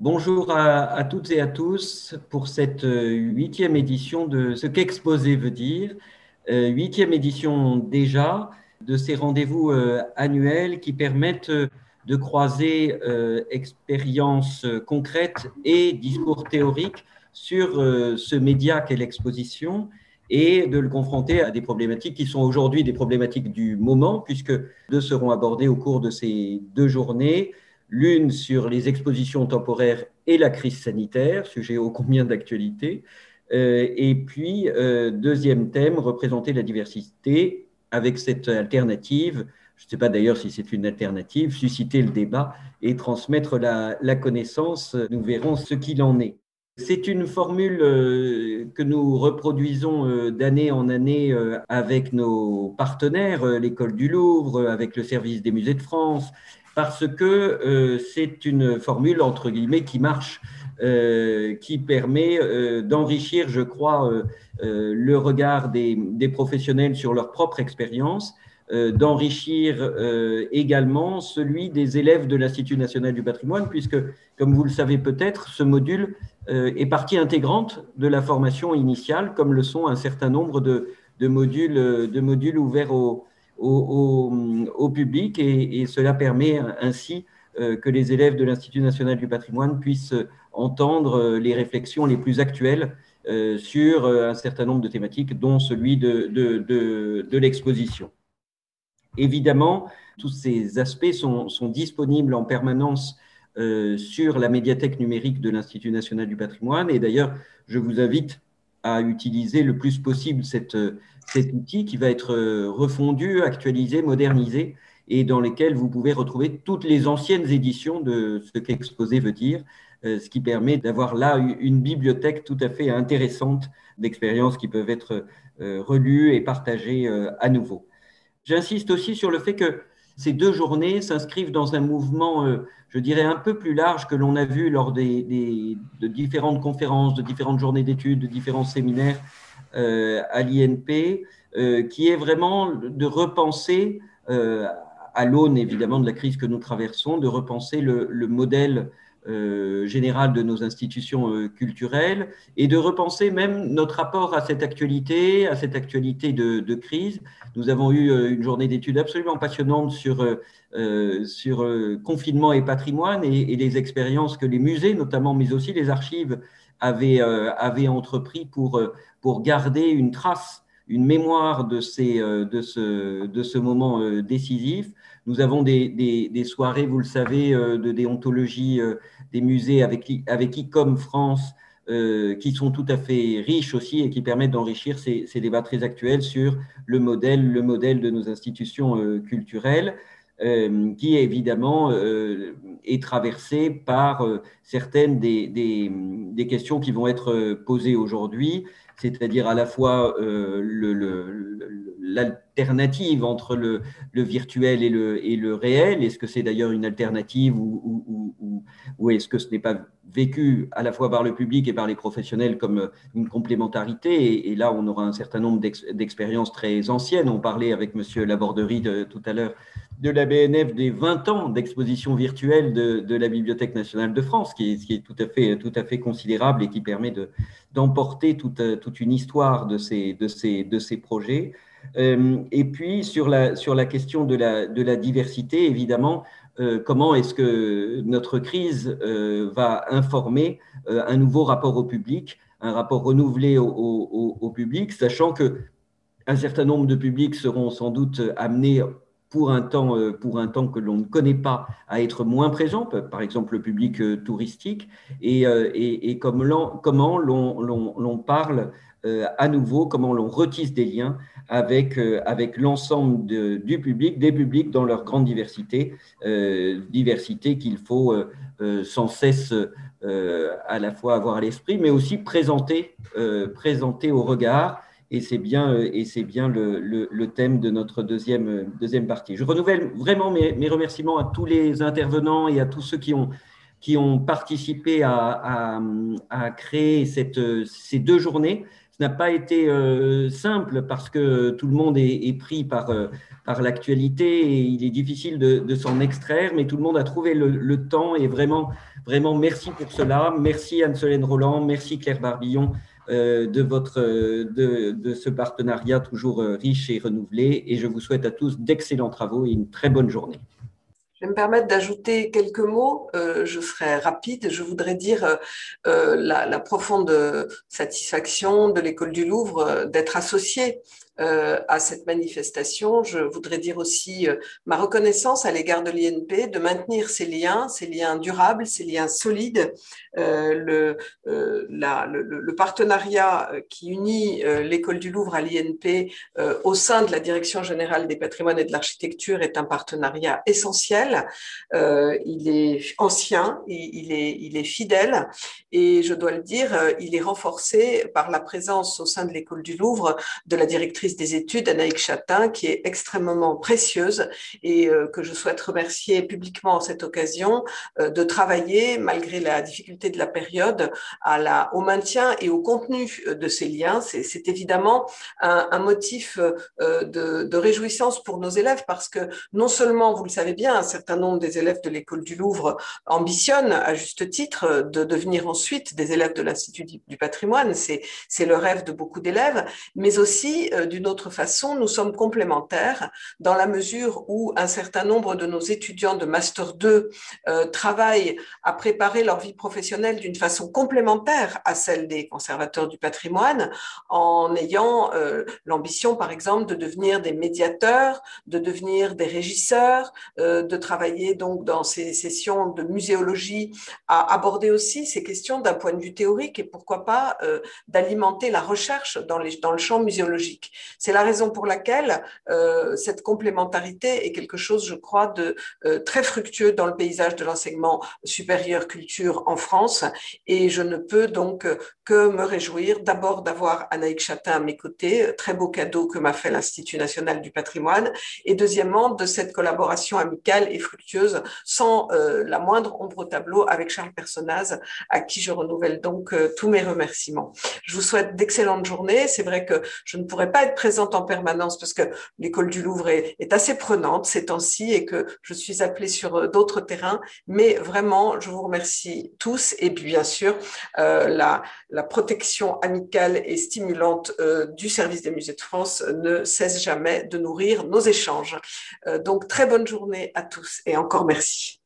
Bonjour à, toutes et à tous pour cette euh, huitième édition de ce qu'exposer veut dire. Euh, huitième édition déjà de ces rendez-vous euh, annuels qui permettent de croiser expériences concrètes et discours théoriques sur ce média qu'est l'exposition et de le confronter à des problématiques qui sont aujourd'hui des problématiques du moment, puisque deux seront abordées au cours de ces deux journées l'une sur les expositions temporaires et la crise sanitaire, sujet ô combien d'actualité, euh, et puis, euh, deuxième thème, représenter la diversité avec cette alternative, je ne sais pas d'ailleurs si c'est une alternative, susciter le débat et transmettre la, la connaissance, nous verrons ce qu'il en est. C'est une formule euh, que nous reproduisons d'année en année avec nos partenaires, l'école du Louvre, avec le service des musées de France, parce que euh, c'est une formule, entre guillemets, qui marche, euh, qui permet euh, d'enrichir, je crois, le regard des, professionnels sur leur propre expérience, d'enrichir également celui des élèves de l'Institut national du patrimoine, puisque, comme vous le savez peut-être, ce module est partie intégrante de la formation initiale, comme le sont un certain nombre de modules, de modules ouverts aux au, public et, cela permet ainsi euh, que les élèves de l'Institut national du patrimoine puissent entendre euh, les réflexions les plus actuelles euh, sur un certain nombre de thématiques, dont celui de, de, l'exposition. Évidemment, tous ces aspects sont, sont disponibles en permanence sur la médiathèque numérique de l'Institut national du patrimoine. Et d'ailleurs, je vous invite à utiliser le plus possible cette, cet outil qui va être euh, refondu, actualisé, modernisé et dans lesquels vous pouvez retrouver toutes les anciennes éditions de ce qu'exposer veut dire, euh, ce qui permet d'avoir là une bibliothèque tout à fait intéressante d'expériences qui peuvent être euh, relues et partagées à nouveau. J'insiste aussi sur le fait que ces deux journées s'inscrivent dans un mouvement, je dirais, un peu plus large que l'on a vu lors des, de différentes conférences, de différentes journées d'études, de différents séminaires euh, à l'INP, euh, qui est vraiment de repenser, euh, à l'aune évidemment de la crise que nous traversons, de repenser le, modèle général de nos institutions culturelles et de repenser même notre rapport à cette actualité, à cette actualité de, crise. Nous avons eu une journée d'études absolument passionnante sur, sur confinement et patrimoine et, et, les expériences que les musées, notamment, mais aussi les archives, avaient, avaient entrepris pour pour garder une trace, une mémoire de, ces, euh, de, ce, de ce moment euh, décisif. Nous avons des, des, soirées, vous le savez, euh, de déontologie des musées avec, avec ICOM France, qui sont tout à fait riches aussi et qui permettent d'enrichir ces, ces, débats très actuels sur le modèle, le modèle de nos institutions culturelles. Qui évidemment est traversé par certaines des, questions qui vont être posées aujourd'hui, c'est-à-dire à la fois euh, l'alternative entre le, virtuel et le, réel? Est-ce que c'est d'ailleurs une alternative ou, est-ce que ce n'est pas vécu à la fois par le public et par les professionnels comme une complémentarité? Et, là, on aura un certain nombre d'expériences très anciennes. On parlait avec M. Laborderie de, tout à l'heure de la BNF des 20 ans d'exposition virtuelle de, la Bibliothèque nationale de France, qui est, qui est, tout, à fait, considérable et qui permet d'emporter toute, une histoire de ces projets. Euh, et puis, sur la, sur la question de la, de la diversité, évidemment, euh, comment est-ce que notre crise euh, va informer un nouveau rapport au public, un rapport renouvelé au, public, sachant que un certain nombre de publics seront sans doute amenés pour un temps, pour un temps que l'on ne connaît pas, à être moins présent, par exemple le public touristique, et, et, et comme comment l'on parle à nouveau, comment l'on retisse des liens avec, avec l'ensemble du public, des publics dans leur grande diversité, diversité qu'il faut sans cesse à la fois avoir à l'esprit, mais aussi présenter, présenter au regard et c'est bien, euh, et c'est bien le, le, thème de notre deuxième, deuxième partie. Je renouvelle vraiment mes, mes, remerciements à tous les intervenants et à tous ceux qui ont, qui ont participé à, à, à créer cette, ces deux journées. N'a pas été simple parce que tout le monde est, pris par, par l'actualité et il est difficile de, s'en extraire, mais tout le monde a trouvé le, temps et vraiment, vraiment merci pour cela. Merci Anne-Solène Roland, merci Claire Barbillon euh, de, ce partenariat toujours euh, riche et renouvelé. Et je vous souhaite à tous d'excellents travaux et une très bonne journée. Je vais me permettre d'ajouter quelques mots. Euh, je serai rapide. Je voudrais dire la, la, profonde satisfaction de l'école du Louvre d'être associée euh, à cette manifestation. Je voudrais dire aussi euh, ma reconnaissance à l'égard de l'INP de maintenir ces liens, ces liens durables, ces liens solides. Euh, le, partenariat qui unit l'école du Louvre à l'INP au sein de la Direction générale des patrimoines et de l'architecture est un partenariat essentiel. il est ancien, il est fidèle et je dois le dire, il est renforcé par la présence au sein de l'école du Louvre de la directrice des études, Anaïk Chatin, qui est extrêmement précieuse et euh, que je souhaite remercier publiquement en cette occasion euh, de travailler, malgré la difficulté de la période, à la, au maintien et au contenu euh, de ces liens. C'est évidemment un, motif de, de, réjouissance pour nos élèves parce que non seulement, vous le savez bien, un certain nombre des élèves de l'école du Louvre ambitionnent à juste titre de devenir ensuite des élèves de l'Institut du patrimoine. C'est le rêve de beaucoup d'élèves, mais aussi du d'une autre façon, nous sommes complémentaires dans la mesure où un certain nombre de nos étudiants de Master 2 euh, travaillent à préparer leur vie professionnelle d'une façon complémentaire à celle des conservateurs du patrimoine, en ayant euh, l'ambition, par exemple, de devenir des médiateurs, de devenir des régisseurs, euh, de travailler donc dans ces sessions de muséologie, à aborder aussi ces questions d'un point de vue théorique et pourquoi pas d'alimenter la recherche dans, le champ muséologique. C'est la raison pour laquelle euh, cette complémentarité est quelque chose, je crois, de euh, très fructueux dans le paysage de l'enseignement supérieur culture en France. Et je ne peux donc que me réjouir d'abord d'avoir Anaïk Chatin à mes côtés, très beau cadeau que m'a fait l'Institut national du patrimoine, et deuxièmement de cette collaboration amicale et fructueuse sans euh, la moindre ombre au tableau avec Charles Personnaz, à qui je renouvelle donc tous mes remerciements. Je vous souhaite d'excellentes journées. C'est vrai que je ne pourrais pas être présente en permanence parce que l'école du Louvre est, assez prenante ces temps-ci et que je suis appelée sur euh, d'autres terrains. Mais vraiment, je vous remercie tous et bien sûr, euh, la, protection amicale et stimulante euh, du service des musées de France ne cesse jamais de nourrir nos échanges. donc, très bonne journée à tous et encore merci.